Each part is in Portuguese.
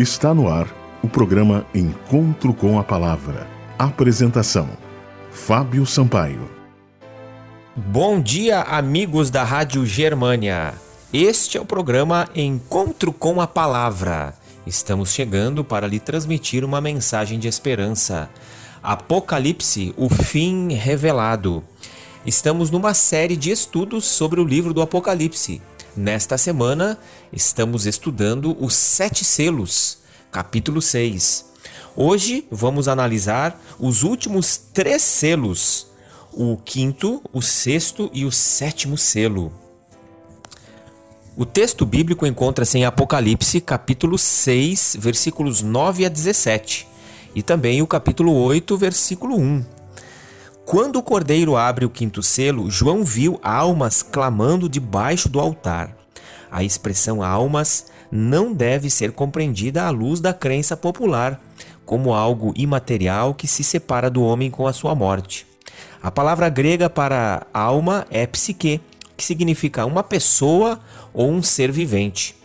Está no ar o programa Encontro com a Palavra. Apresentação: Fábio Sampaio. Bom dia, amigos da Rádio Germânia. Este é o programa Encontro com a Palavra. Estamos chegando para lhe transmitir uma mensagem de esperança. Apocalipse, o fim revelado. Estamos numa série de estudos sobre o livro do Apocalipse. Nesta semana, estamos estudando os Sete Selos, capítulo 6. Hoje vamos analisar os últimos três selos: o quinto, o sexto e o sétimo selo. O texto bíblico encontra-se em Apocalipse, capítulo 6, versículos 9 a 17, e também o capítulo 8, versículo 1. Quando o cordeiro abre o quinto selo, João viu almas clamando debaixo do altar. A expressão almas não deve ser compreendida à luz da crença popular, como algo imaterial que se separa do homem com a sua morte. A palavra grega para alma é psique, que significa uma pessoa ou um ser vivente.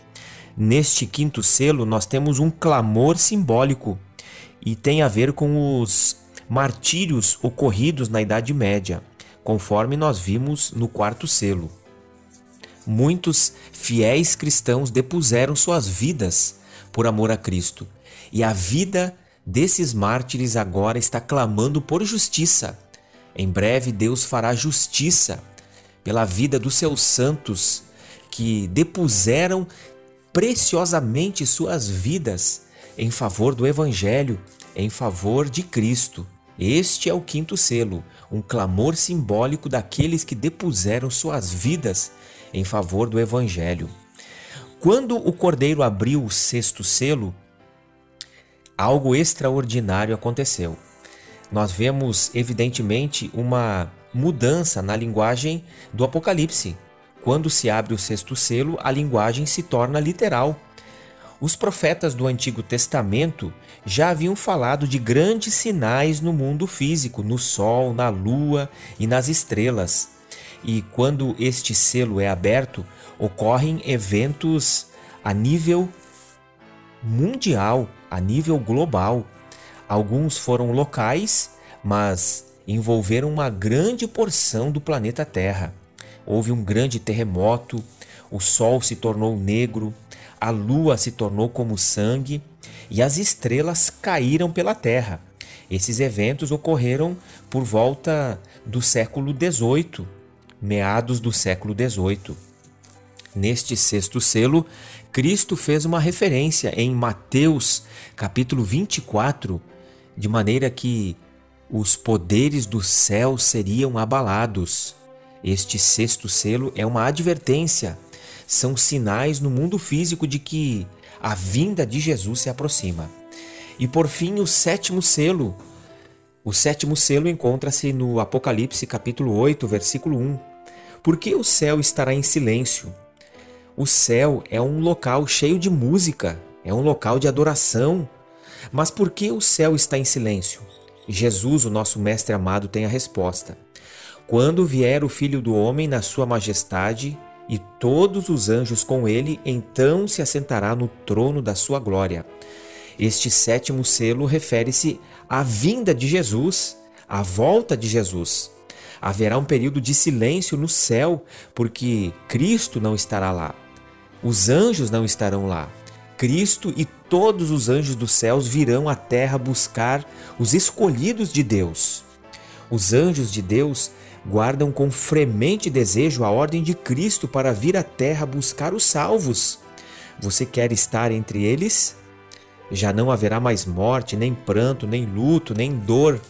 Neste quinto selo, nós temos um clamor simbólico e tem a ver com os martírios ocorridos na Idade Média, conforme nós vimos no quarto selo. Muitos fiéis cristãos depuseram suas vidas por amor a Cristo, e a vida desses mártires agora está clamando por justiça. Em breve Deus fará justiça pela vida dos seus santos que depuseram preciosamente suas vidas em favor do Evangelho, em favor de Cristo. Este é o quinto selo, um clamor simbólico daqueles que depuseram suas vidas em favor do Evangelho. Quando o cordeiro abriu o sexto selo, algo extraordinário aconteceu. Nós vemos, evidentemente, uma mudança na linguagem do Apocalipse. Quando se abre o sexto selo, a linguagem se torna literal. Os profetas do Antigo Testamento já haviam falado de grandes sinais no mundo físico, no Sol, na Lua e nas estrelas. E quando este selo é aberto, ocorrem eventos a nível mundial, a nível global. Alguns foram locais, mas envolveram uma grande porção do planeta Terra. Houve um grande terremoto, o Sol se tornou negro, a lua se tornou como sangue e as estrelas caíram pela terra. Esses eventos ocorreram por volta do século XVIII, meados do século XVIII. Neste sexto selo, Cristo fez uma referência em Mateus, capítulo 24, de maneira que os poderes do céu seriam abalados. Este sexto selo é uma advertência são sinais no mundo físico de que a vinda de Jesus se aproxima. E por fim, o sétimo selo. O sétimo selo encontra-se no Apocalipse capítulo 8, versículo 1. Por que o céu estará em silêncio? O céu é um local cheio de música, é um local de adoração. Mas por que o céu está em silêncio? Jesus, o nosso mestre amado, tem a resposta. Quando vier o Filho do Homem na sua majestade e todos os anjos com ele, então se assentará no trono da sua glória. Este sétimo selo refere-se à vinda de Jesus, à volta de Jesus. Haverá um período de silêncio no céu, porque Cristo não estará lá. Os anjos não estarão lá. Cristo e todos os anjos dos céus virão à terra buscar os escolhidos de Deus. Os anjos de Deus guardam com fremente desejo a ordem de Cristo para vir à terra buscar os salvos. Você quer estar entre eles? Já não haverá mais morte, nem pranto, nem luto, nem dor.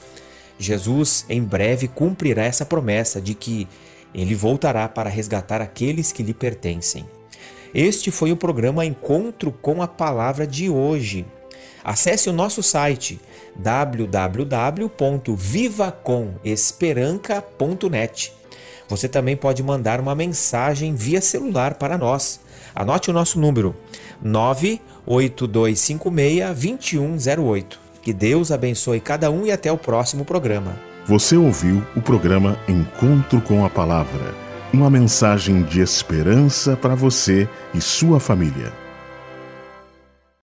Jesus em breve cumprirá essa promessa de que ele voltará para resgatar aqueles que lhe pertencem. Este foi o programa Encontro com a Palavra de hoje. Acesse o nosso site www.vivacomesperanca.net. Você também pode mandar uma mensagem via celular para nós. Anote o nosso número 98256-2108. Que Deus abençoe cada um e até o próximo programa. Você ouviu o programa Encontro com a Palavra uma mensagem de esperança para você e sua família.